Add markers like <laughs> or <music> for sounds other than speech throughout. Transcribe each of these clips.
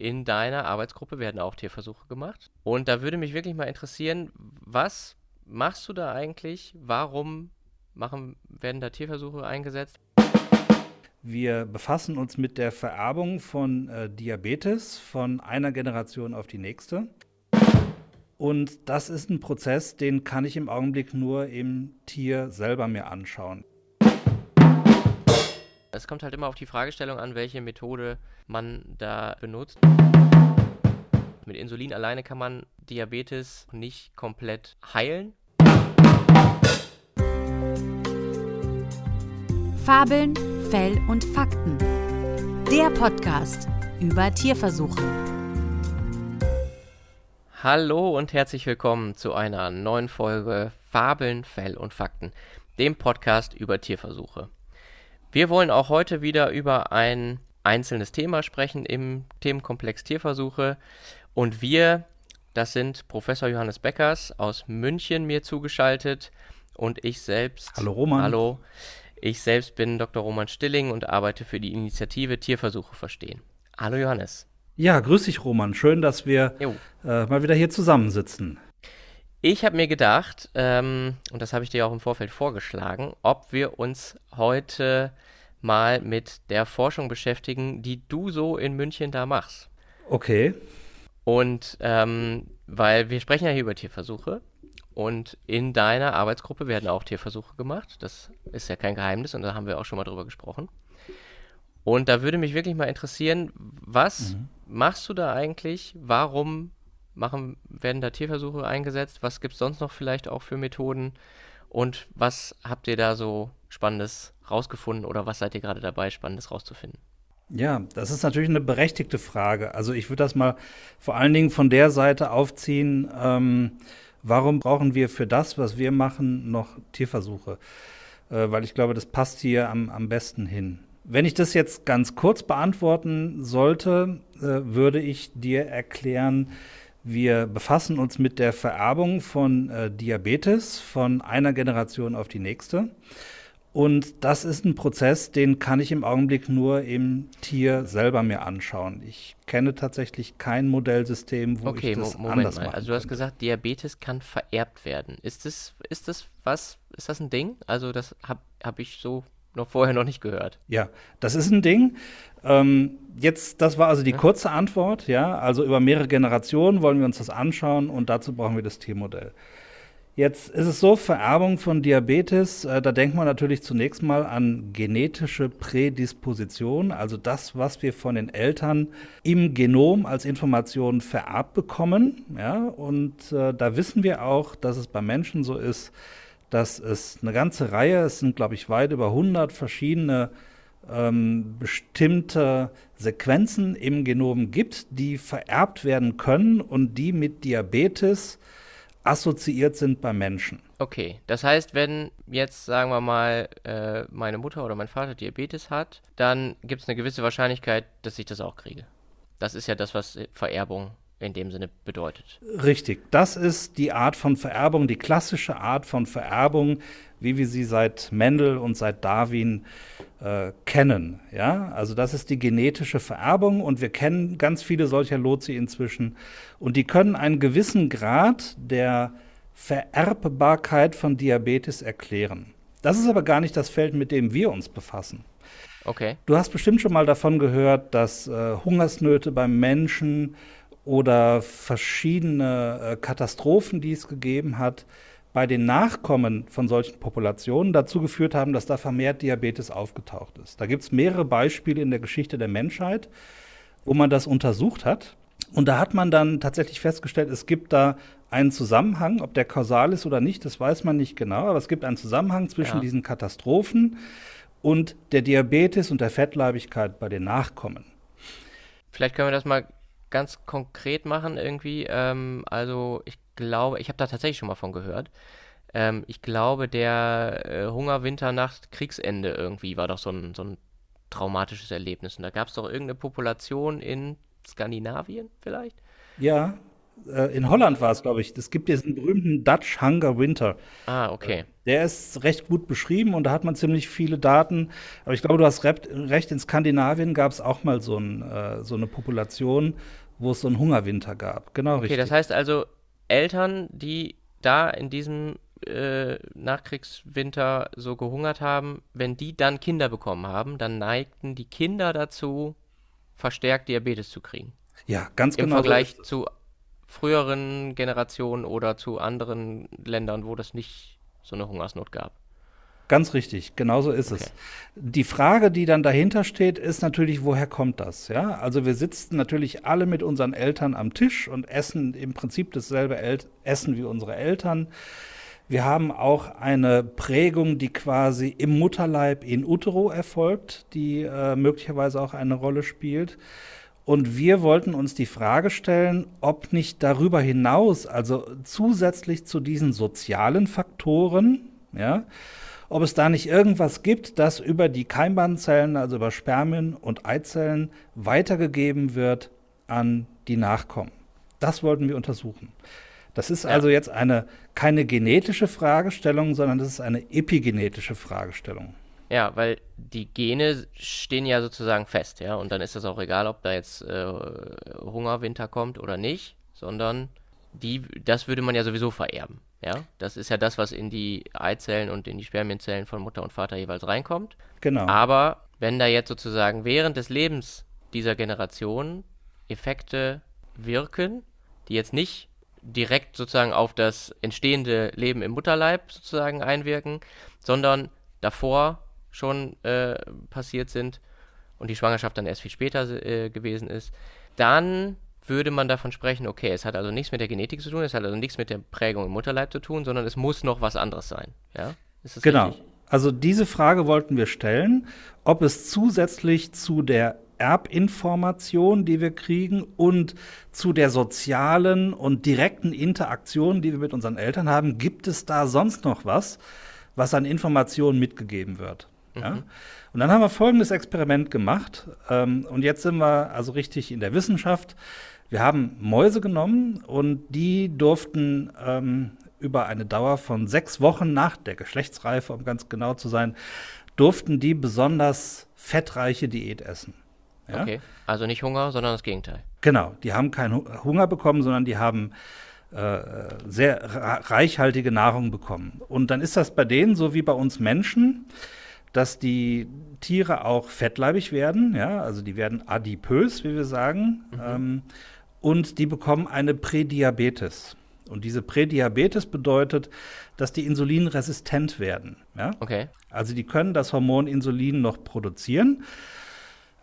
in deiner Arbeitsgruppe werden auch Tierversuche gemacht. Und da würde mich wirklich mal interessieren, was machst du da eigentlich? Warum machen, werden da Tierversuche eingesetzt? Wir befassen uns mit der Vererbung von äh, Diabetes von einer Generation auf die nächste. Und das ist ein Prozess, den kann ich im Augenblick nur im Tier selber mir anschauen. Es kommt halt immer auf die Fragestellung an, welche Methode man da benutzt. Mit Insulin alleine kann man Diabetes nicht komplett heilen. Fabeln, Fell und Fakten. Der Podcast über Tierversuche. Hallo und herzlich willkommen zu einer neuen Folge Fabeln, Fell und Fakten, dem Podcast über Tierversuche. Wir wollen auch heute wieder über ein einzelnes Thema sprechen im Themenkomplex Tierversuche. Und wir, das sind Professor Johannes Beckers aus München mir zugeschaltet und ich selbst. Hallo Roman. Hallo. Ich selbst bin Dr. Roman Stilling und arbeite für die Initiative Tierversuche verstehen. Hallo Johannes. Ja, grüß dich, Roman. Schön, dass wir äh, mal wieder hier zusammensitzen. Ich habe mir gedacht, ähm, und das habe ich dir auch im Vorfeld vorgeschlagen, ob wir uns heute mal mit der Forschung beschäftigen, die du so in München da machst. Okay. Und ähm, weil wir sprechen ja hier über Tierversuche und in deiner Arbeitsgruppe werden auch Tierversuche gemacht. Das ist ja kein Geheimnis und da haben wir auch schon mal drüber gesprochen. Und da würde mich wirklich mal interessieren, was mhm. machst du da eigentlich? Warum machen, werden da Tierversuche eingesetzt? Was gibt es sonst noch vielleicht auch für Methoden? Und was habt ihr da so Spannendes rausgefunden oder was seid ihr gerade dabei, Spannendes rauszufinden? Ja, das ist natürlich eine berechtigte Frage. Also ich würde das mal vor allen Dingen von der Seite aufziehen, ähm, warum brauchen wir für das, was wir machen, noch Tierversuche? Äh, weil ich glaube, das passt hier am, am besten hin. Wenn ich das jetzt ganz kurz beantworten sollte, äh, würde ich dir erklären, wir befassen uns mit der Vererbung von äh, Diabetes von einer Generation auf die nächste. Und das ist ein Prozess, den kann ich im Augenblick nur im Tier selber mir anschauen. Ich kenne tatsächlich kein Modellsystem, wo okay, ich das Moment anders mal. Also du hast gesagt, Diabetes kann vererbt werden. Ist das, ist das was? Ist das ein Ding? Also das habe hab ich so noch vorher noch nicht gehört. Ja, das ist ein Ding. Ähm, jetzt, das war also die kurze Antwort, ja. Also über mehrere Generationen wollen wir uns das anschauen und dazu brauchen wir das Tiermodell. Jetzt ist es so, Vererbung von Diabetes, äh, da denkt man natürlich zunächst mal an genetische Prädisposition, also das, was wir von den Eltern im Genom als Information vererbt bekommen. Ja, und äh, da wissen wir auch, dass es bei Menschen so ist, dass es eine ganze Reihe, es sind, glaube ich, weit über 100 verschiedene ähm, bestimmte Sequenzen im Genom gibt, die vererbt werden können und die mit Diabetes assoziiert sind bei Menschen. Okay, das heißt, wenn jetzt, sagen wir mal, äh, meine Mutter oder mein Vater Diabetes hat, dann gibt es eine gewisse Wahrscheinlichkeit, dass ich das auch kriege. Das ist ja das, was Vererbung in dem Sinne bedeutet. Richtig, das ist die Art von Vererbung, die klassische Art von Vererbung, wie wir sie seit Mendel und seit Darwin äh, kennen. Ja, also das ist die genetische Vererbung und wir kennen ganz viele solcher Lozi inzwischen und die können einen gewissen Grad der Vererbbarkeit von Diabetes erklären. Das ist aber gar nicht das Feld, mit dem wir uns befassen. Okay. Du hast bestimmt schon mal davon gehört, dass äh, Hungersnöte beim Menschen oder verschiedene äh, Katastrophen, die es gegeben hat, bei den Nachkommen von solchen Populationen dazu geführt haben, dass da vermehrt Diabetes aufgetaucht ist. Da gibt es mehrere Beispiele in der Geschichte der Menschheit, wo man das untersucht hat. Und da hat man dann tatsächlich festgestellt, es gibt da einen Zusammenhang, ob der kausal ist oder nicht, das weiß man nicht genau, aber es gibt einen Zusammenhang zwischen Ja. diesen Katastrophen und der Diabetes und der Fettleibigkeit bei den Nachkommen. Vielleicht können wir das mal ganz konkret machen irgendwie. Ähm, also ich glaube, ich habe da tatsächlich schon mal von gehört. Ähm, ich glaube, der äh, Hungerwinter nach Kriegsende irgendwie war doch so ein, so ein traumatisches Erlebnis. Und da gab es doch irgendeine Population in Skandinavien vielleicht? Ja, äh, in Holland war es, glaube ich. Es gibt diesen berühmten Dutch Hunger Winter. Ah, okay. Der ist recht gut beschrieben und da hat man ziemlich viele Daten. Aber ich glaube, du hast recht, in Skandinavien gab es auch mal so, ein, äh, so, eine Population, wo es so einen Hungerwinter gab. Genau okay, richtig. Okay, das heißt also, Eltern, die da in diesem äh, Nachkriegswinter so gehungert haben, wenn die dann Kinder bekommen haben, dann neigten die Kinder dazu, verstärkt Diabetes zu kriegen. Ja, ganz Im genau. Im Vergleich so zu früheren Generationen oder zu anderen Ländern, wo das nicht so eine Hungersnot gab. Ganz richtig, genauso ist okay. es. Die Frage, die dann dahinter steht, ist natürlich, woher kommt das? Ja, also wir sitzen natürlich alle mit unseren Eltern am Tisch und essen im Prinzip dasselbe El Essen wie unsere Eltern. Wir haben auch eine Prägung, die quasi im Mutterleib in utero erfolgt, die äh, möglicherweise auch eine Rolle spielt. Und wir wollten uns die Frage stellen, ob nicht darüber hinaus, also zusätzlich zu diesen sozialen Faktoren, ja, ob es da nicht irgendwas gibt, das über die Keimbahnzellen, also über Spermien und Eizellen, weitergegeben wird an die Nachkommen. Das wollten wir untersuchen. Das ist ja. also jetzt eine, keine genetische Fragestellung, sondern das ist eine epigenetische Fragestellung. Ja, weil die Gene stehen ja sozusagen fest, ja, und dann ist das auch egal, ob da jetzt äh, Hungerwinter kommt oder nicht, sondern die, das würde man ja sowieso vererben, ja. Das ist ja das, was in die Eizellen und in die Spermienzellen von Mutter und Vater jeweils reinkommt. Genau. Aber wenn da jetzt sozusagen während des Lebens dieser Generation Effekte wirken, die jetzt nicht direkt sozusagen auf das entstehende Leben im Mutterleib sozusagen einwirken, sondern davor schon äh, passiert sind und die Schwangerschaft dann erst viel später äh, gewesen ist, dann würde man davon sprechen, okay, es hat also nichts mit der Genetik zu tun, es hat also nichts mit der Prägung im Mutterleib zu tun, sondern es muss noch was anderes sein. Ja? genau. Richtig? Also diese Frage wollten wir stellen, ob es zusätzlich zu der Erbinformation, die wir kriegen und zu der sozialen und direkten Interaktion, die wir mit unseren Eltern haben, gibt es da sonst noch was, was an Informationen mitgegeben wird. Ja? Mhm. Und dann haben wir folgendes Experiment gemacht. Ähm, und jetzt sind wir also richtig in der Wissenschaft. Wir haben Mäuse genommen und die durften ähm, über eine Dauer von sechs Wochen nach der Geschlechtsreife, um ganz genau zu sein, durften die besonders fettreiche Diät essen. Ja? Okay, also nicht Hunger, sondern das Gegenteil. Genau, die haben keinen Hunger bekommen, sondern die haben äh, sehr reichhaltige Nahrung bekommen. Und dann ist das bei denen so wie bei uns Menschen dass die Tiere auch fettleibig werden, ja, also die werden adipös, wie wir sagen, mhm. ähm, und die bekommen eine Prädiabetes. Und diese Prädiabetes bedeutet, dass die insulinresistent werden. Ja? Okay. Also die können das Hormon Insulin noch produzieren,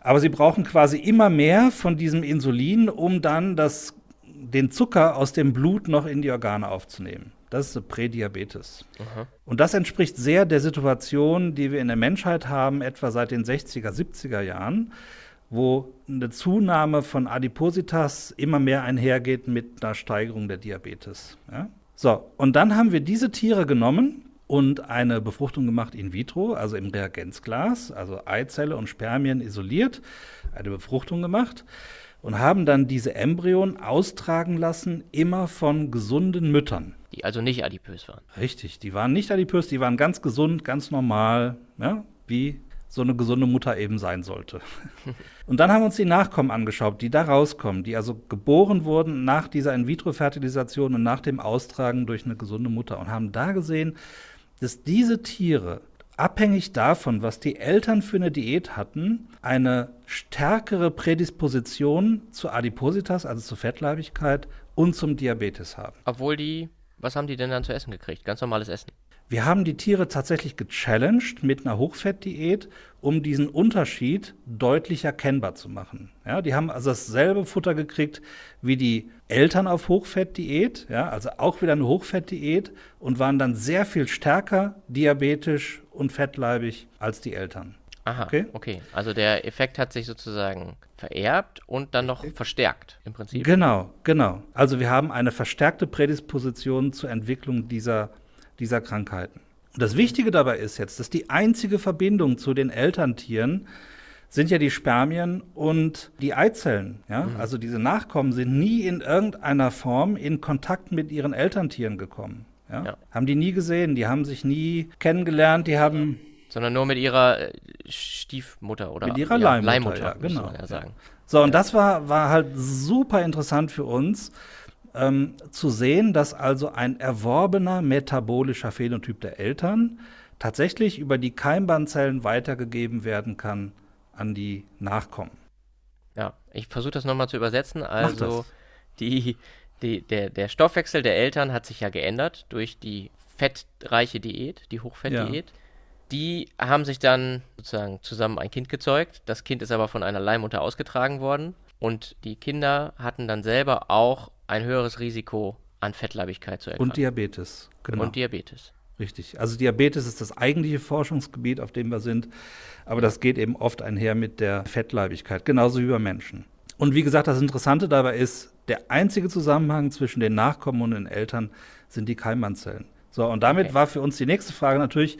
aber sie brauchen quasi immer mehr von diesem Insulin, um dann das, den Zucker aus dem Blut noch in die Organe aufzunehmen. Das ist Prädiabetes. Aha. Und das entspricht sehr der Situation, die wir in der Menschheit haben, etwa seit den 60er, 70er Jahren, wo eine Zunahme von Adipositas immer mehr einhergeht mit einer Steigerung der Diabetes. Ja? So, und dann haben wir diese Tiere genommen und eine Befruchtung gemacht in vitro, also im Reagenzglas, also Eizelle und Spermien isoliert, eine Befruchtung gemacht und haben dann diese Embryonen austragen lassen, immer von gesunden Müttern die also nicht adipös waren. Richtig, die waren nicht adipös, die waren ganz gesund, ganz normal, ja, wie so eine gesunde Mutter eben sein sollte. <laughs> und dann haben wir uns die Nachkommen angeschaut, die da rauskommen, die also geboren wurden nach dieser In-vitro-Fertilisation und nach dem Austragen durch eine gesunde Mutter und haben da gesehen, dass diese Tiere abhängig davon, was die Eltern für eine Diät hatten, eine stärkere Prädisposition zu Adipositas, also zur Fettleibigkeit und zum Diabetes haben. Obwohl die was haben die denn dann zu essen gekriegt? Ganz normales Essen. Wir haben die Tiere tatsächlich gechallenged mit einer Hochfettdiät, um diesen Unterschied deutlich erkennbar zu machen. Ja, die haben also dasselbe Futter gekriegt wie die Eltern auf Hochfettdiät, ja, also auch wieder eine Hochfettdiät und waren dann sehr viel stärker diabetisch und fettleibig als die Eltern. Aha, okay. okay. Also der Effekt hat sich sozusagen vererbt und dann noch verstärkt im Prinzip. Genau, genau. Also wir haben eine verstärkte Prädisposition zur Entwicklung dieser, dieser Krankheiten. Und das Wichtige dabei ist jetzt, dass die einzige Verbindung zu den Elterntieren sind ja die Spermien und die Eizellen. Ja? Mhm. Also diese Nachkommen sind nie in irgendeiner Form in Kontakt mit ihren Elterntieren gekommen. Ja? ja. Haben die nie gesehen, die haben sich nie kennengelernt, die haben. Sondern nur mit ihrer äh, Stiefmutter oder mit ihrer ja, Leihmutter, Leihmutter ja, genau. Ja sagen. So, und das war, war halt super interessant für uns, ähm, zu sehen, dass also ein erworbener metabolischer Phänotyp der Eltern tatsächlich über die Keimbahnzellen weitergegeben werden kann an die Nachkommen. Ja, ich versuche das nochmal zu übersetzen. Also die, die, der, der Stoffwechsel der Eltern hat sich ja geändert durch die fettreiche Diät, die Hochfettdiät. Ja. Die haben sich dann sozusagen zusammen ein Kind gezeugt. Das Kind ist aber von einer Leihmutter ausgetragen worden. Und die Kinder hatten dann selber auch ein höheres Risiko an Fettleibigkeit zu erkranken. Und Diabetes, genau. Und Diabetes. Richtig. Also Diabetes ist das eigentliche Forschungsgebiet, auf dem wir sind. Aber das geht eben oft einher mit der Fettleibigkeit, genauso wie bei Menschen. Und wie gesagt, das Interessante dabei ist, der einzige Zusammenhang zwischen den Nachkommen und den Eltern sind die Keimbahnzellen. So, und damit okay. war für uns die nächste Frage natürlich,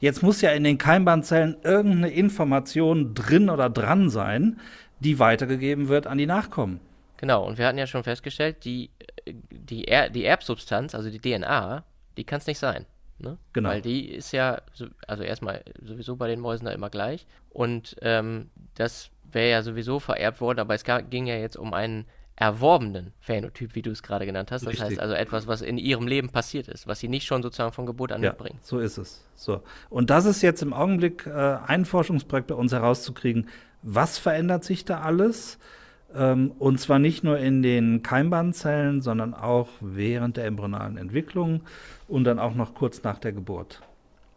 jetzt muss ja in den Keimbahnzellen irgendeine Information drin oder dran sein, die weitergegeben wird an die Nachkommen. Genau, und wir hatten ja schon festgestellt, die, die, er die Erbsubstanz, also die DNA, die kann es nicht sein. Ne? Genau. Weil die ist ja, also erstmal sowieso bei den Mäusen da immer gleich. Und ähm, das wäre ja sowieso vererbt worden, aber es ging ja jetzt um einen erworbenen Phänotyp, wie du es gerade genannt hast. Das Richtig. heißt also etwas, was in ihrem Leben passiert ist, was sie nicht schon sozusagen von Geburt an ja, mitbringen. So ist es. So. Und das ist jetzt im Augenblick äh, ein Forschungsprojekt bei uns herauszukriegen, was verändert sich da alles? Und zwar nicht nur in den Keimbahnzellen, sondern auch während der embryonalen Entwicklung und dann auch noch kurz nach der Geburt.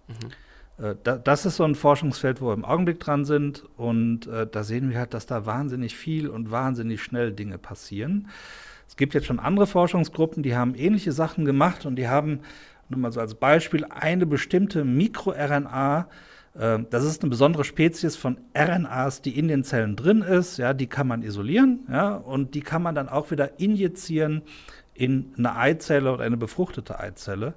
Mhm. Äh, da, das ist so ein Forschungsfeld, wo wir im Augenblick dran sind. Und äh, da sehen wir halt, dass da wahnsinnig viel und wahnsinnig schnell Dinge passieren. Es gibt jetzt schon andere Forschungsgruppen, die haben ähnliche Sachen gemacht und die haben, nur mal so als Beispiel, eine bestimmte MikroRNA ähm, das ist eine besondere Spezies von RNAs, die in den Zellen drin ist. Ja, die kann man isolieren ja, und die kann man dann auch wieder injizieren in eine Eizelle oder eine befruchtete Eizelle.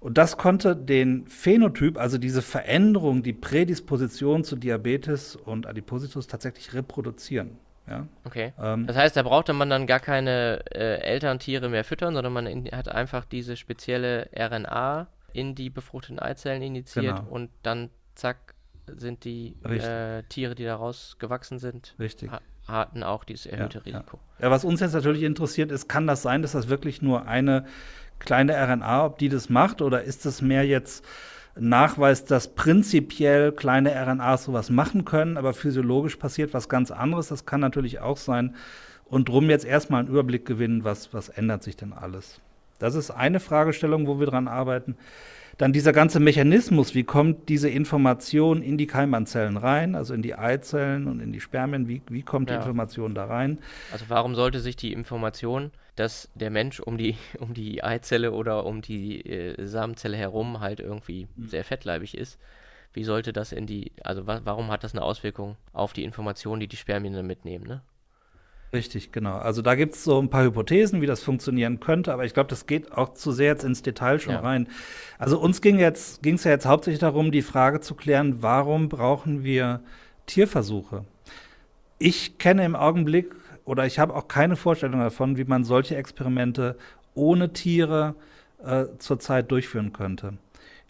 Und das konnte den Phänotyp, also diese Veränderung, die Prädisposition zu Diabetes und Adipositus tatsächlich reproduzieren. Ja? Okay. Ähm, das heißt, da brauchte man dann gar keine äh, Elterntiere mehr füttern, sondern man in, hat einfach diese spezielle RNA in die befruchteten Eizellen injiziert genau. und dann zack, sind die äh, Tiere, die daraus gewachsen sind, Richtig. hatten auch dieses erhöhte ja, Risiko. Ja. ja, was uns jetzt natürlich interessiert ist, kann das sein, dass das wirklich nur eine kleine RNA, ob die das macht, oder ist das mehr jetzt Nachweis, dass prinzipiell kleine RNAs sowas machen können, aber physiologisch passiert was ganz anderes. Das kann natürlich auch sein. Und drum jetzt erstmal einen Überblick gewinnen, was, was ändert sich denn alles. Das ist eine Fragestellung, wo wir dran arbeiten. Dann dieser ganze Mechanismus, wie kommt diese Information in die Keimanzellen rein, also in die Eizellen und in die Spermien, wie, wie kommt ja. die Information da rein? Also warum sollte sich die Information, dass der Mensch um die, <laughs> um die Eizelle oder um die äh, Samenzelle herum halt irgendwie mhm. sehr fettleibig ist, wie sollte das in die, also wa warum hat das eine Auswirkung auf die Information, die die Spermien dann mitnehmen, ne? Richtig, genau. Also da gibt es so ein paar Hypothesen, wie das funktionieren könnte, aber ich glaube, das geht auch zu sehr jetzt ins Detail schon ja. rein. Also uns ging es ja jetzt hauptsächlich darum, die Frage zu klären, warum brauchen wir Tierversuche? Ich kenne im Augenblick oder ich habe auch keine Vorstellung davon, wie man solche Experimente ohne Tiere äh, zurzeit durchführen könnte.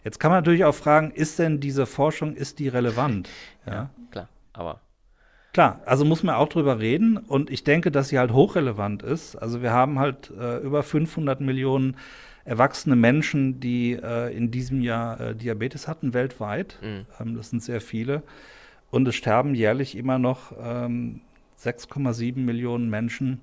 Jetzt kann man natürlich auch fragen, ist denn diese Forschung, ist die relevant? ja, ja klar, aber Klar, also muss man auch drüber reden und ich denke, dass sie halt hochrelevant ist. Also wir haben halt äh, über 500 Millionen erwachsene Menschen, die äh, in diesem Jahr äh, Diabetes hatten, weltweit. Mhm. Ähm, das sind sehr viele. Und es sterben jährlich immer noch ähm, 6,7 Millionen Menschen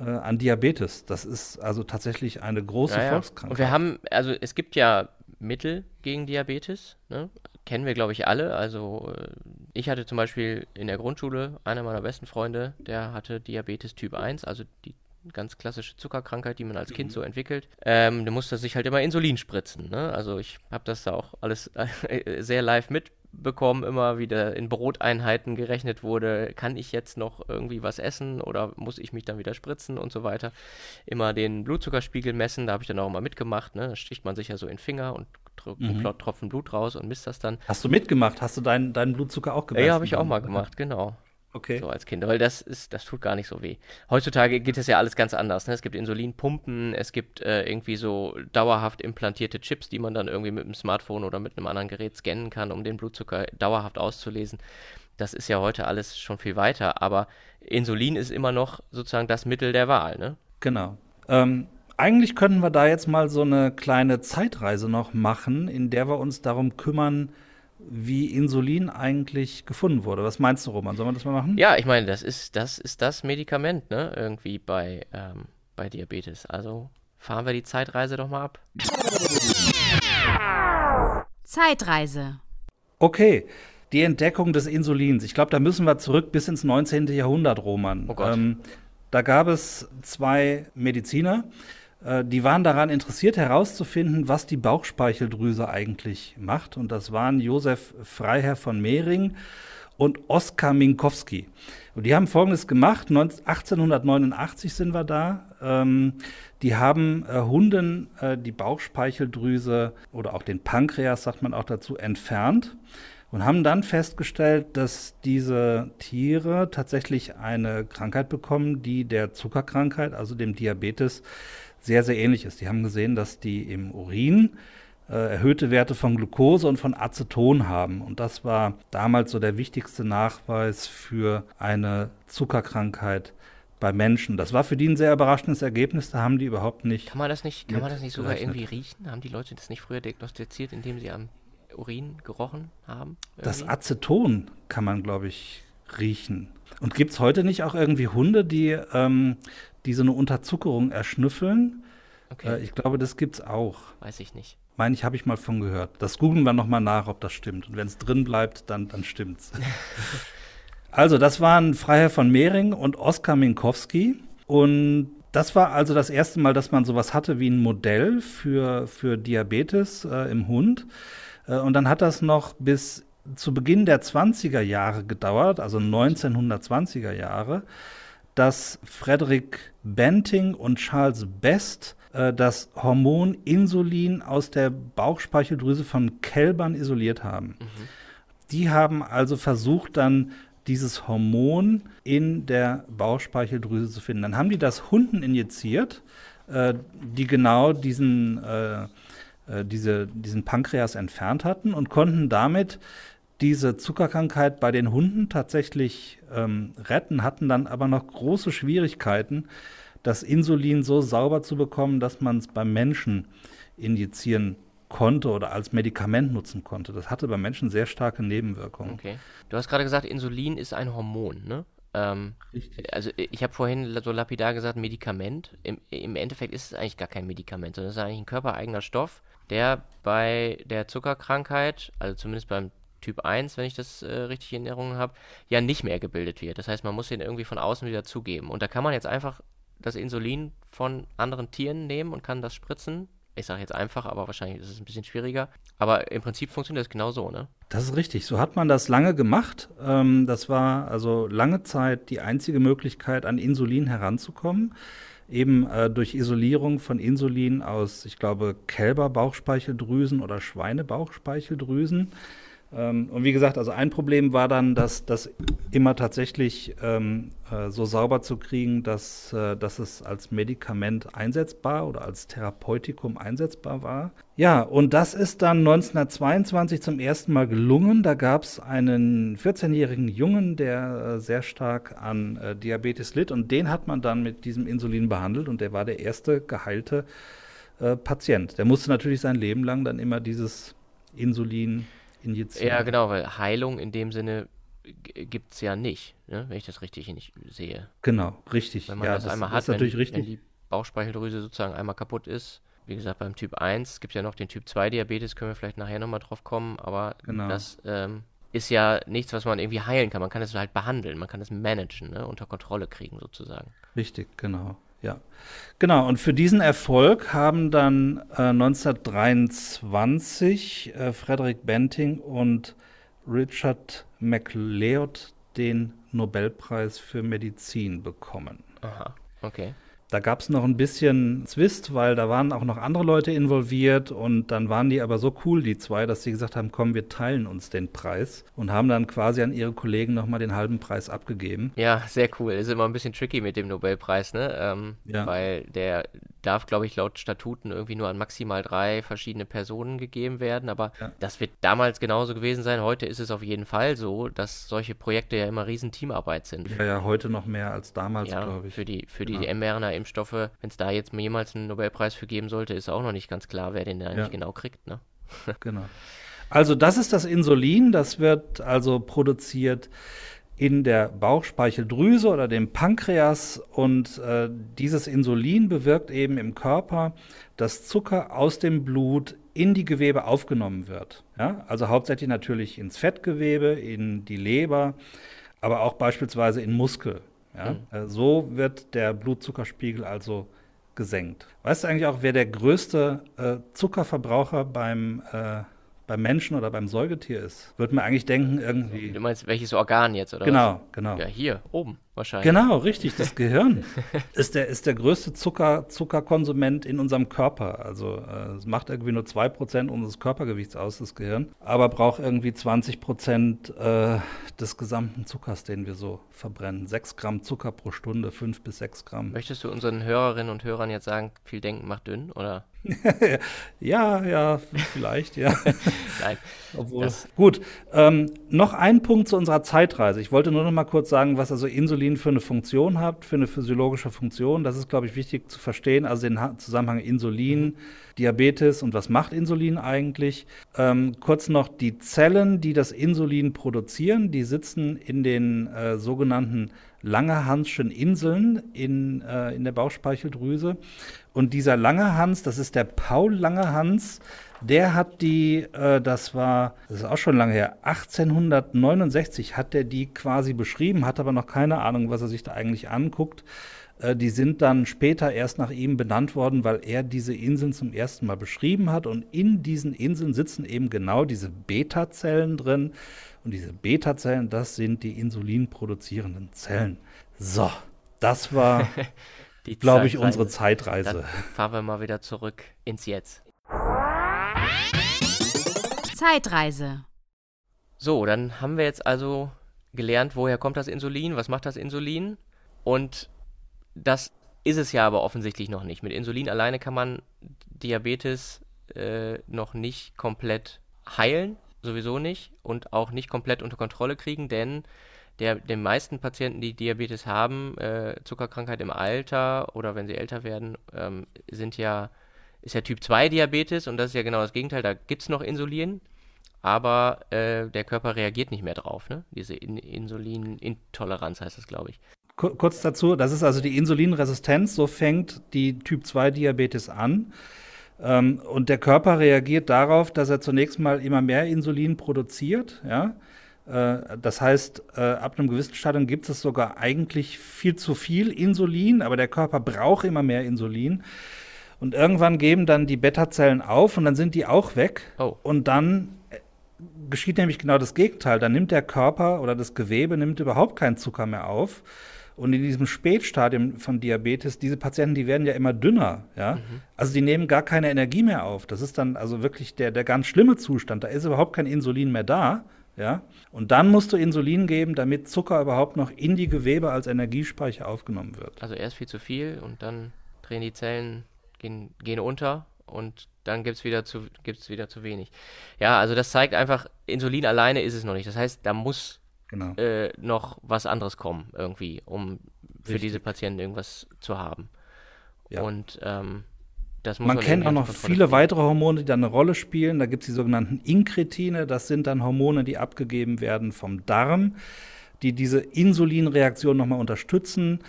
äh, an Diabetes. Das ist also tatsächlich eine große ja, ja. Volkskrankheit. Und wir haben, also es gibt ja Mittel gegen Diabetes. Ne? Kennen wir, glaube ich, alle. Also äh, ich hatte zum Beispiel in der Grundschule, einer meiner besten Freunde, der hatte Diabetes Typ 1, also die ganz klassische Zuckerkrankheit, die man als Kind mhm. so entwickelt. Ähm, der musste sich halt immer Insulin spritzen. Ne? Also ich habe das da auch alles <laughs> äh, sehr live mit bekommen, immer wieder in Broteinheiten gerechnet wurde, kann ich jetzt noch irgendwie was essen oder muss ich mich dann wieder spritzen und so weiter. Immer den Blutzuckerspiegel messen, da habe ich dann auch immer mitgemacht. Ne? Da sticht man sich ja so in den Finger und mhm. Tropfen Blut raus und misst das dann. Hast du mitgemacht? Hast du deinen, deinen Blutzucker auch gemessen? Ja, habe ich auch mal gemacht, genau. Okay. So als Kind, weil das ist, das tut gar nicht so weh. Heutzutage geht es ja alles ganz anders. Ne? Es gibt Insulinpumpen, es gibt äh, irgendwie so dauerhaft implantierte Chips, die man dann irgendwie mit dem Smartphone oder mit einem anderen Gerät scannen kann, um den Blutzucker dauerhaft auszulesen. Das ist ja heute alles schon viel weiter, aber Insulin ist immer noch sozusagen das Mittel der Wahl, ne? Genau. Ähm, eigentlich könnten wir da jetzt mal so eine kleine Zeitreise noch machen, in der wir uns darum kümmern, wie Insulin eigentlich gefunden wurde. Was meinst du, Roman? Sollen wir das mal machen? Ja, ich meine, das ist das, ist das Medikament, ne? Irgendwie bei, ähm, bei Diabetes. Also fahren wir die Zeitreise doch mal ab. Zeitreise. Okay. Die Entdeckung des Insulins. Ich glaube, da müssen wir zurück bis ins 19. Jahrhundert, Roman. Oh Gott. Ähm, da gab es zwei Mediziner, äh, die waren daran interessiert herauszufinden, was die Bauchspeicheldrüse eigentlich macht. Und das waren Josef Freiherr von Mehring und Oskar Minkowski. Und die haben Folgendes gemacht. 1889 sind wir da. Ähm, die haben äh, Hunden äh, die Bauchspeicheldrüse oder auch den Pankreas, sagt man auch dazu, entfernt und haben dann festgestellt, dass diese Tiere tatsächlich eine Krankheit bekommen, die der Zuckerkrankheit, also dem Diabetes, sehr, sehr ähnlich ist. Die haben gesehen, dass die im Urin äh, erhöhte Werte von Glucose und von Aceton haben. Und das war damals so der wichtigste Nachweis für eine Zuckerkrankheit bei Menschen. Das war für die ein sehr überraschendes Ergebnis. Da haben die überhaupt nicht. Kann man das nicht, kann man das nicht sogar irgendwie riechen? Haben die Leute das nicht früher diagnostiziert, indem sie am Urin gerochen haben? Irgendwie? Das Aceton kann man, glaube ich, riechen. Und gibt es heute nicht auch irgendwie Hunde, die ähm, die so eine Unterzuckerung erschnüffeln. Okay. Äh, ich glaube, das gibt es auch. Weiß ich nicht. Meine ich, habe ich mal von gehört. Das googeln wir nochmal nach, ob das stimmt. Und wenn es drin bleibt, dann, dann stimmt's. <laughs> also, das waren Freiherr von Mehring und Oskar Minkowski. Und das war also das erste Mal, dass man sowas hatte wie ein Modell für, für Diabetes äh, im Hund. Äh, und dann hat das noch bis zu Beginn der 20er Jahre gedauert, also 1920er Jahre dass Frederick Banting und Charles Best äh, das Hormon Insulin aus der Bauchspeicheldrüse von Kälbern isoliert haben. Mhm. Die haben also versucht, dann dieses Hormon in der Bauchspeicheldrüse zu finden. Dann haben die das Hunden injiziert, äh, die genau diesen, äh, äh diese, diesen Pankreas entfernt hatten und konnten damit diese Zuckerkrankheit bei den Hunden tatsächlich ähm, retten, hatten dann aber noch große Schwierigkeiten, das Insulin so sauber zu bekommen, dass man es beim Menschen injizieren konnte oder als Medikament nutzen konnte. Das hatte beim Menschen sehr starke Nebenwirkungen. Okay. Du hast gerade gesagt, Insulin ist ein Hormon, ne? Ähm, Richtig. Also ich habe vorhin so lapidar gesagt, Medikament. Im, Im, Endeffekt ist es eigentlich gar kein Medikament, sondern es ist eigentlich ein körpereigener Stoff, der bei der Zuckerkrankheit, also zumindest beim Typ 1, wenn ich das äh, richtig in Erinnerung habe, ja nicht mehr gebildet wird. Das heißt, man muss den irgendwie von außen wieder zugeben. Und da kann man jetzt einfach das Insulin von anderen Tieren nehmen und kann das spritzen. Ich sage jetzt einfach, aber wahrscheinlich ist es ein bisschen schwieriger. Aber im Prinzip funktioniert das genau so, ne? Das ist richtig. So hat man das lange gemacht. Ähm, das war also lange Zeit die einzige Möglichkeit, an Insulin heranzukommen. Eben äh, durch Isolierung von Insulin aus, ich glaube, Kälberbauchspeicheldrüsen oder Schweinebauchspeicheldrüsen. Ähm, und wie gesagt, also ein Problem war dann, dass das immer tatsächlich ähm, äh, so sauber zu kriegen, dass, äh, dass es als Medikament einsetzbar oder als Therapeutikum einsetzbar war. Ja, und das ist dann 1922 zum ersten Mal gelungen. Da gab es einen 14-jährigen Jungen, der äh, sehr stark an äh, Diabetes litt und den hat man dann mit diesem Insulin behandelt und der war der erste geheilte äh, Patient. Der musste natürlich sein Leben lang dann immer dieses Insulin injizieren. Ja, genau, weil Heilung in dem Sinne gibt es ja nicht, ne? wenn ich das richtig nicht sehe. Genau, richtig. Wenn man ja, das, das einmal hat, wenn, wenn, die Bauchspeicheldrüse sozusagen einmal kaputt ist. Wie gesagt, beim Typ 1 gibt es ja noch den Typ 2 Diabetes, können wir vielleicht nachher nochmal drauf kommen, aber genau. das ähm, ist ja nichts, was man irgendwie heilen kann. Man kann es halt behandeln, man kann es managen, ne? unter Kontrolle kriegen sozusagen. Richtig, genau. Ja, genau. Und für diesen Erfolg haben dann äh, 1923 äh, Frederick Benting und Richard MacLeod den Nobelpreis für Medizin bekommen. Aha, okay. Da gab es noch ein bisschen Zwist, weil da waren auch noch andere Leute involviert und dann waren die aber so cool, die zwei, dass sie gesagt haben, komm, wir teilen uns den Preis und haben dann quasi an ihre Kollegen nochmal den halben Preis abgegeben. Ja, sehr cool. Ist immer ein bisschen tricky mit dem Nobelpreis, ne? Ähm, Ja. Weil der darf, glaube ich, laut Statuten irgendwie nur an maximal drei verschiedene Personen gegeben werden. Aber Ja. das wird damals genauso gewesen sein. Heute ist es auf jeden Fall so, dass solche Projekte ja immer riesen Teamarbeit sind. Ja, ja, heute noch mehr als damals, Ja, glaube ich. für die, für die Genau. mRNA-Impfstoffe, wenn es da jetzt jemals einen Nobelpreis für geben sollte, ist auch noch nicht ganz klar, wer den da Ja. eigentlich genau kriegt. Ne? <laughs> Genau. Also das ist das Insulin, das wird also produziert in der Bauchspeicheldrüse oder dem Pankreas und äh, dieses Insulin bewirkt eben im Körper, dass Zucker aus dem Blut in die Gewebe aufgenommen wird. Ja? Also hauptsächlich natürlich ins Fettgewebe, in die Leber, aber auch beispielsweise in Muskel. Ja? Äh, so wird der Blutzuckerspiegel also gesenkt. Weißt du eigentlich auch, wer der größte äh, Zuckerverbraucher beim, äh, beim Menschen oder beim Säugetier ist? Würde man eigentlich denken, irgendwie. Du meinst, welches Organ jetzt, oder Genau, genau. was? Ja, hier, oben wahrscheinlich. Genau, richtig. Das Gehirn <laughs> ist der, ist der größte Zucker, Zuckerkonsument in unserem Körper. Also äh, es macht irgendwie nur 2% unseres Körpergewichts aus, das Gehirn, aber braucht irgendwie 20% äh, des gesamten Zuckers, den wir so verbrennen. 6 Gramm Zucker pro Stunde, 5 bis 6 Gramm. Möchtest du unseren Hörerinnen und Hörern jetzt sagen, viel denken macht dünn, oder? <laughs> Ja, ja, vielleicht, ja. <laughs> Nein. Obwohl, Das- gut, ähm, noch ein Punkt zu unserer Zeitreise. Ich wollte nur noch mal kurz sagen, was also Insulin für eine Funktion hat, für eine physiologische Funktion. Das ist, glaube ich, wichtig zu verstehen. Also den Ha- Zusammenhang Insulin, Diabetes und was macht Insulin eigentlich. Ähm, kurz noch die Zellen, die das Insulin produzieren, die sitzen in den äh, sogenannten Langerhanschen Inseln in, äh, in der Bauchspeicheldrüse. Und dieser Langerhans, das ist der Paul Langerhans, der hat die, äh, das war, das ist auch schon lange her, 1869 hat er die quasi beschrieben, hat aber noch keine Ahnung, was er sich da eigentlich anguckt. Äh, die sind dann später erst nach ihm benannt worden, weil er diese Inseln zum ersten Mal beschrieben hat. Und in diesen Inseln sitzen eben genau diese Beta-Zellen drin. Und diese Beta-Zellen, das sind die insulinproduzierenden Zellen. So, das war, <laughs> glaube ich, unsere Zeitreise. Dann fahren wir mal wieder zurück ins Jetzt. Zeitreise. So, dann haben wir jetzt also gelernt, woher kommt das Insulin, was macht das Insulin und das ist es ja aber offensichtlich noch nicht. Mit Insulin alleine kann man Diabetes äh, noch nicht komplett heilen, sowieso nicht und auch nicht komplett unter Kontrolle kriegen, denn der, den meisten Patienten, die Diabetes haben, äh, Zuckerkrankheit im Alter oder wenn sie älter werden, ähm, sind ja, ist ja Typ 2 Diabetes und das ist ja genau das Gegenteil, da gibt es noch Insulin, aber äh, der Körper reagiert nicht mehr drauf, ne? Diese In Insulinintoleranz heißt das, glaube ich. Kur- Kurz dazu, das ist also die Insulinresistenz, so fängt die Typ-2-Diabetes an. Ähm, und der Körper reagiert darauf, dass er zunächst mal immer mehr Insulin produziert. Ja? Äh, das heißt, äh, ab einem gewissen Stadium gibt es sogar eigentlich viel zu viel Insulin, aber der Körper braucht immer mehr Insulin. Und irgendwann geben dann die Beta-Zellen auf und dann sind die auch weg. Oh. Und dann äh, geschieht nämlich genau das Gegenteil. Dann nimmt der Körper oder das Gewebe nimmt überhaupt keinen Zucker mehr auf. Und in diesem Spätstadium von Diabetes, diese Patienten, die werden ja immer dünner, ja. Also die nehmen gar keine Energie mehr auf. Das ist dann also wirklich der, der ganz schlimme Zustand. Da ist überhaupt kein Insulin mehr da, ja. Und dann musst du Insulin geben, damit Zucker überhaupt noch in die Gewebe als Energiespeicher aufgenommen wird. Also erst viel zu viel und dann drehen die Zellen, gehen, gehen unter und dann gibt es wieder, zu- gibt's wieder zu wenig. Ja, also das zeigt einfach, Insulin alleine ist es noch nicht. Das heißt, da muss Genau. äh, noch was anderes kommen irgendwie, um für Richtig. diese Patienten irgendwas zu haben. Ja. Und ähm, das muss Man man kennt auch noch Kontrolle viele weitere Hormone, die da eine Rolle spielen. Da gibt es die sogenannten Inkretine. Das sind dann Hormone, die abgegeben werden vom Darm, die diese Insulinreaktion nochmal unterstützen.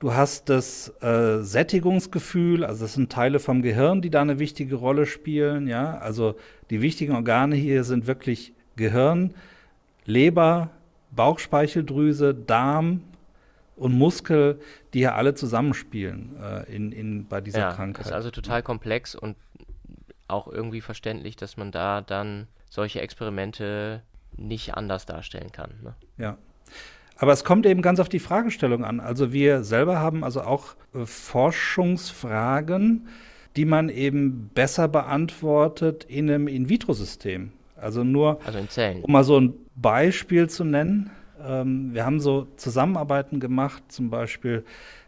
Du hast das äh, Sättigungsgefühl, also das sind Teile vom Gehirn, die da eine wichtige Rolle spielen. Ja, also die wichtigen Organe hier sind wirklich Gehirn, Leber, Bauchspeicheldrüse, Darm und Muskel, die ja alle zusammenspielen äh, in, in, bei dieser ja, Krankheit. ist also total komplex und auch irgendwie verständlich, dass man da dann solche Experimente nicht anders darstellen kann. Ne? Ja. Aber es kommt eben ganz auf die Fragestellung an. Also wir selber haben also auch äh, Forschungsfragen, die man eben besser beantwortet in einem In-vitro-System. Also nur, also in Zellen. um mal so ein Beispiel zu nennen. Ähm, wir haben so Zusammenarbeiten gemacht, zum Beispiel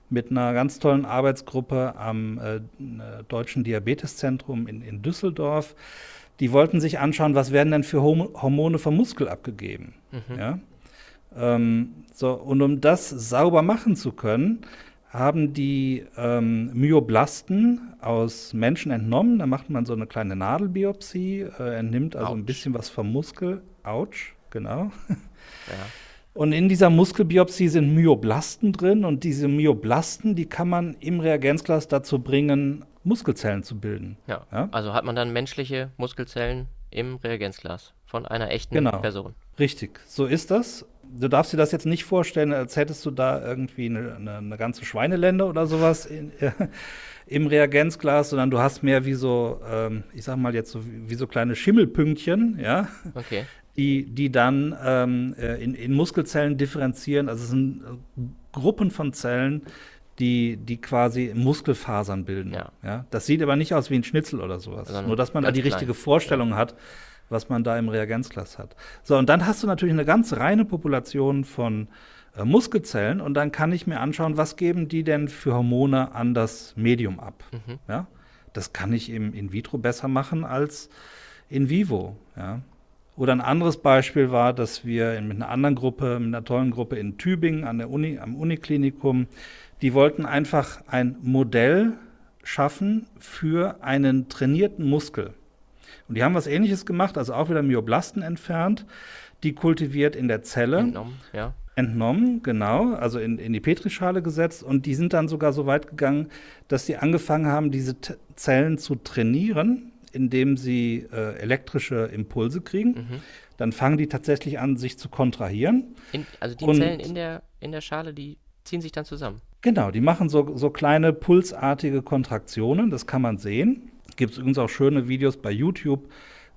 mit einer ganz tollen Arbeitsgruppe am äh, Deutschen Diabeteszentrum in, in Düsseldorf. Die wollten sich anschauen, was werden denn für Hormone vom Muskel abgegeben. Mhm. Ja? Ähm, so, und um das sauber machen zu können, haben die ähm, Myoblasten aus Menschen entnommen. Da macht man so eine kleine Nadelbiopsie, äh, entnimmt also Ouch. ein bisschen was vom Muskel. Autsch, genau. Ja. Und in dieser Muskelbiopsie sind Myoblasten drin und diese Myoblasten, die kann man im Reagenzglas dazu bringen, Muskelzellen zu bilden. Ja. ja? Also hat man dann menschliche Muskelzellen im Reagenzglas von einer echten genau. Person. Richtig, so ist das. Du darfst dir das jetzt nicht vorstellen, als hättest du da irgendwie eine, eine, eine ganze Schweinelände oder sowas in, äh, <laughs> im Reagenzglas, sondern du hast mehr wie so, ähm, ich sag mal jetzt so wie, wie so kleine Schimmelpünktchen, ja, okay die, die dann ähm, äh, in, in Muskelzellen differenzieren. Also es sind äh, Gruppen von Zellen, die, die quasi Muskelfasern bilden. Ja. ja. Das sieht aber nicht aus wie ein Schnitzel oder sowas. Also Nur, dass man da die richtige Vorstellung ja. hat, was man da im Reagenzglas hat. So, und dann hast du natürlich eine ganz reine Population von äh, Muskelzellen und dann kann ich mir anschauen, was geben die denn für Hormone an das Medium ab. Mhm. Ja? Das kann ich im in vitro besser machen als in vivo. Ja? Oder ein anderes Beispiel war, dass wir mit einer anderen Gruppe, mit einer tollen Gruppe in Tübingen an der Uni, am Uniklinikum, die wollten einfach ein Modell schaffen für einen trainierten Muskel. Und die haben was ähnliches gemacht, also auch wieder Myoblasten entfernt, die kultiviert in der Zelle. Entnommen, ja. Entnommen, genau, also in, in die Petrischale gesetzt. Und die sind dann sogar so weit gegangen, dass sie angefangen haben, diese T Zellen zu trainieren indem sie äh, elektrische Impulse kriegen. Mhm. Dann fangen die tatsächlich an, sich zu kontrahieren. In, also die Und, Zellen in der, in der Schale, die ziehen sich dann zusammen. Genau, die machen so, so kleine pulsartige Kontraktionen, das kann man sehen. Gibt es übrigens auch schöne Videos bei YouTube,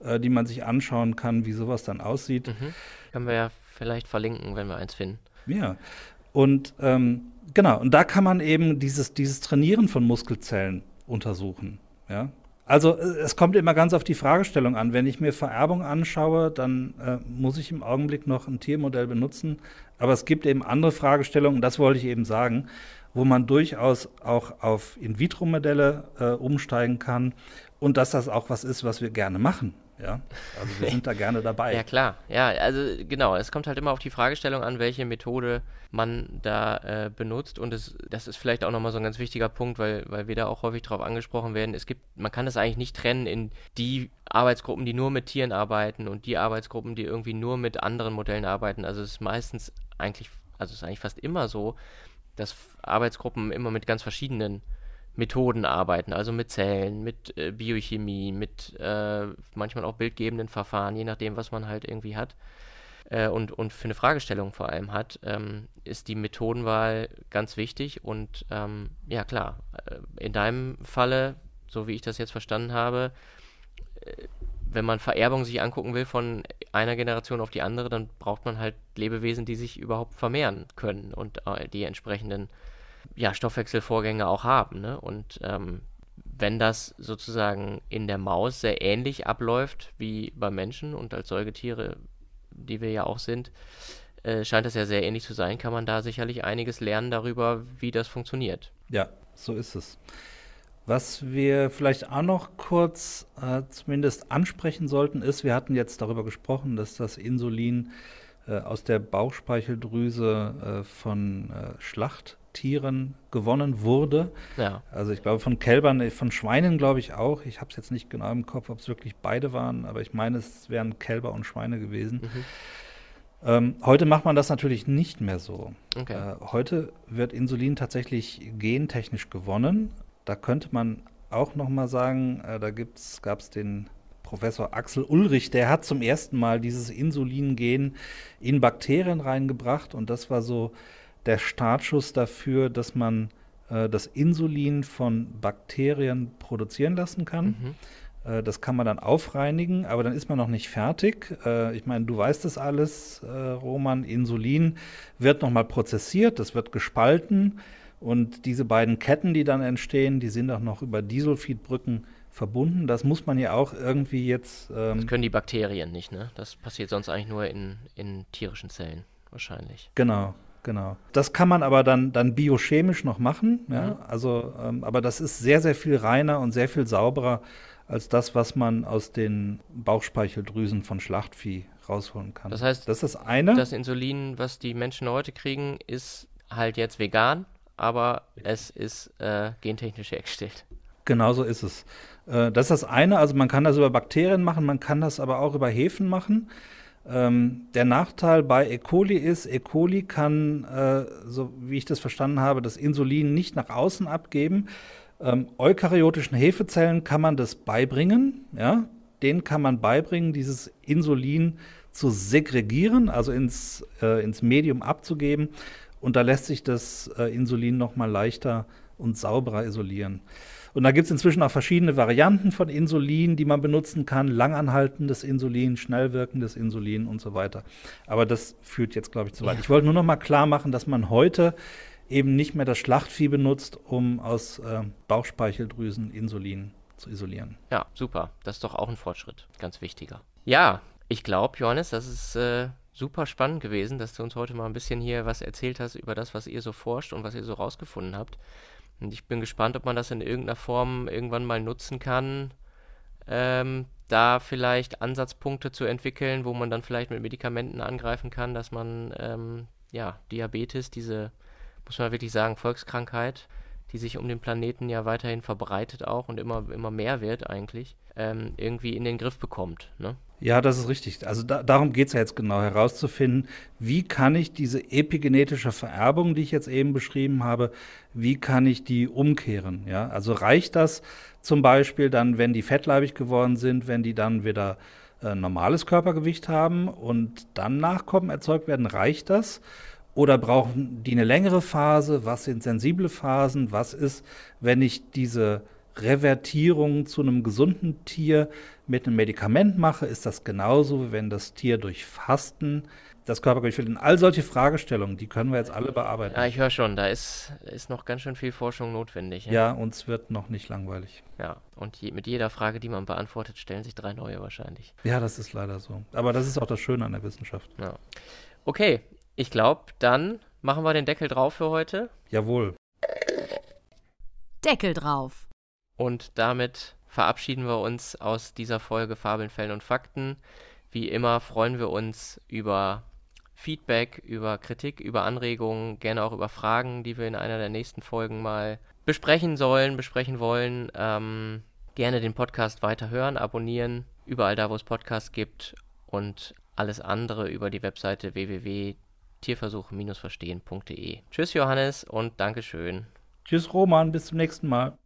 äh, die man sich anschauen kann, wie sowas dann aussieht. Mhm. Können wir ja vielleicht verlinken, wenn wir eins finden. Ja, und ähm, genau, und da kann man eben dieses, dieses Trainieren von Muskelzellen untersuchen. Ja, also äh, es kommt immer ganz auf die Fragestellung an. Wenn ich mir Vererbung anschaue, dann äh, muss ich im Augenblick noch ein Tiermodell benutzen. Aber es gibt eben andere Fragestellungen, das wollte ich eben sagen, wo man durchaus auch auf In-vitro-Modelle äh, umsteigen kann und dass das auch was ist, was wir gerne machen. Ja, also wir sind da gerne dabei. Ja, klar. Ja, also genau, es kommt halt immer auf die Fragestellung an, welche Methode man da äh, benutzt. Und es, das ist vielleicht auch nochmal so ein ganz wichtiger Punkt, weil, weil wir da auch häufig drauf angesprochen werden. Es gibt, man kann das eigentlich nicht trennen in die Arbeitsgruppen, die nur mit Tieren arbeiten und die Arbeitsgruppen, die irgendwie nur mit anderen Modellen arbeiten. Also es ist meistens eigentlich, also es ist eigentlich fast immer so, dass Arbeitsgruppen immer mit ganz verschiedenen Methoden arbeiten, also mit Zellen, mit äh, Biochemie, mit äh, manchmal auch bildgebenden Verfahren, je nachdem, was man halt irgendwie hat äh, und, und für eine Fragestellung vor allem hat, ähm, ist die Methodenwahl ganz wichtig und ähm, ja klar, äh, in deinem Falle, so wie ich das jetzt verstanden habe, äh, wenn man Vererbung sich angucken will von einer Generation auf die andere, dann braucht man halt Lebewesen, die sich überhaupt vermehren können und äh, die entsprechenden ja, Stoffwechselvorgänge auch haben. Ne? Und ähm, wenn das sozusagen in der Maus sehr ähnlich abläuft wie beim Menschen und als Säugetiere, die wir ja auch sind, äh, scheint es ja sehr ähnlich zu sein, kann man da sicherlich einiges lernen darüber, wie das funktioniert. Ja, so ist es. Was wir vielleicht auch noch kurz äh, zumindest ansprechen sollten, ist, wir hatten jetzt darüber gesprochen, dass das Insulin äh, aus der Bauchspeicheldrüse äh, von äh, Schlacht Tieren gewonnen wurde. Ja. Also ich glaube von Kälbern, von Schweinen glaube ich auch. Ich habe es jetzt nicht genau im Kopf, ob es wirklich beide waren, aber ich meine, es wären Kälber und Schweine gewesen. Mhm. Ähm, heute macht man das natürlich nicht mehr so. Okay. Äh, heute wird Insulin tatsächlich gentechnisch gewonnen. Da könnte man auch noch mal sagen, äh, da gab es den Professor Axel Ulrich, der hat zum ersten Mal dieses Insulin-Gen in Bakterien reingebracht und das war so der Startschuss dafür, dass man äh, das Insulin von Bakterien produzieren lassen kann. Mhm. Äh, das kann man dann aufreinigen, aber dann ist man noch nicht fertig. Äh, ich meine, du weißt das alles, äh, Roman. Insulin wird nochmal prozessiert, das wird gespalten. Und diese beiden Ketten, die dann entstehen, die sind auch noch über Disulfidbrücken verbunden. Das muss man ja auch irgendwie jetzt. Ähm das können die Bakterien nicht, ne? Das passiert sonst eigentlich nur in, in tierischen Zellen, wahrscheinlich. Genau, genau. Das kann man aber dann, dann biochemisch noch machen. Ja? Mhm. Also, ähm, aber das ist sehr, sehr viel reiner und sehr viel sauberer als das, was man aus den Bauchspeicheldrüsen von Schlachtvieh rausholen kann. Das heißt, das ist das eine. Das Insulin, was die Menschen heute kriegen, ist halt jetzt vegan, aber es ist äh, gentechnisch hergestellt. Genau so ist es. Äh, das ist das eine. Also man kann das über Bakterien machen, man kann das aber auch über Hefen machen. Ähm, der Nachteil bei E. coli ist, E. coli kann, äh, so wie ich das verstanden habe, das Insulin nicht nach außen abgeben. Ähm, eukaryotischen Hefezellen kann man das beibringen, ja, denen kann man beibringen, dieses Insulin zu segregieren, also ins, äh, ins Medium abzugeben. Und da lässt sich das äh, Insulin nochmal leichter und sauberer isolieren. Und da gibt es inzwischen auch verschiedene Varianten von Insulin, die man benutzen kann. Langanhaltendes Insulin, schnell wirkendes Insulin und so weiter. Aber das führt jetzt, glaube ich, zu weit. Ja. Ich wollte nur noch mal klar machen, dass man heute eben nicht mehr das Schlachtvieh benutzt, um aus äh, Bauchspeicheldrüsen Insulin zu isolieren. Ja, super. Das ist doch auch ein Fortschritt. Ganz wichtiger. Ja, ich glaube, Johannes, das ist äh, super spannend gewesen, dass du uns heute mal ein bisschen hier was erzählt hast über das, was ihr so forscht und was ihr so rausgefunden habt. Und ich bin gespannt, ob man das in irgendeiner Form irgendwann mal nutzen kann, ähm, da vielleicht Ansatzpunkte zu entwickeln, wo man dann vielleicht mit Medikamenten angreifen kann, dass man ähm, ja Diabetes, diese muss man wirklich sagen Volkskrankheit, die sich um den Planeten ja weiterhin verbreitet auch und immer immer mehr wird eigentlich, ähm, irgendwie in den Griff bekommt. Ne? Ja, das ist richtig. Also da, darum geht es ja jetzt genau herauszufinden, wie kann ich diese epigenetische Vererbung, die ich jetzt eben beschrieben habe, wie kann ich die umkehren? Ja, also reicht das zum Beispiel dann, wenn die fettleibig geworden sind, wenn die dann wieder äh, normales Körpergewicht haben und dann Nachkommen erzeugt werden, reicht das? Oder brauchen die eine längere Phase? Was sind sensible Phasen? Was ist, wenn ich diese Revertierung zu einem gesunden Tier mit einem Medikament mache, ist das genauso, wie wenn das Tier durch Fasten das Körpergewicht verliert. All solche Fragestellungen, die können wir jetzt alle bearbeiten. Ja, ich höre schon, da ist, ist noch ganz schön viel Forschung notwendig. Ja, ja uns wird noch nicht langweilig. Ja, und je, mit jeder Frage, die man beantwortet, stellen sich drei neue wahrscheinlich. Ja, das ist leider so. Aber das ist auch das Schöne an der Wissenschaft. Ja. Okay, ich glaube, dann machen wir den Deckel drauf für heute. Jawohl. Deckel drauf. Und damit verabschieden wir uns aus dieser Folge Fabeln, Fällen und Fakten. Wie immer freuen wir uns über Feedback, über Kritik, über Anregungen, gerne auch über Fragen, die wir in einer der nächsten Folgen mal besprechen sollen, besprechen wollen. Ähm, gerne den Podcast weiterhören, abonnieren, überall da, wo es Podcasts gibt und alles andere über die Webseite www.tierversuch-verstehen.de. Tschüss Johannes und Dankeschön. Tschüss Roman, bis zum nächsten Mal.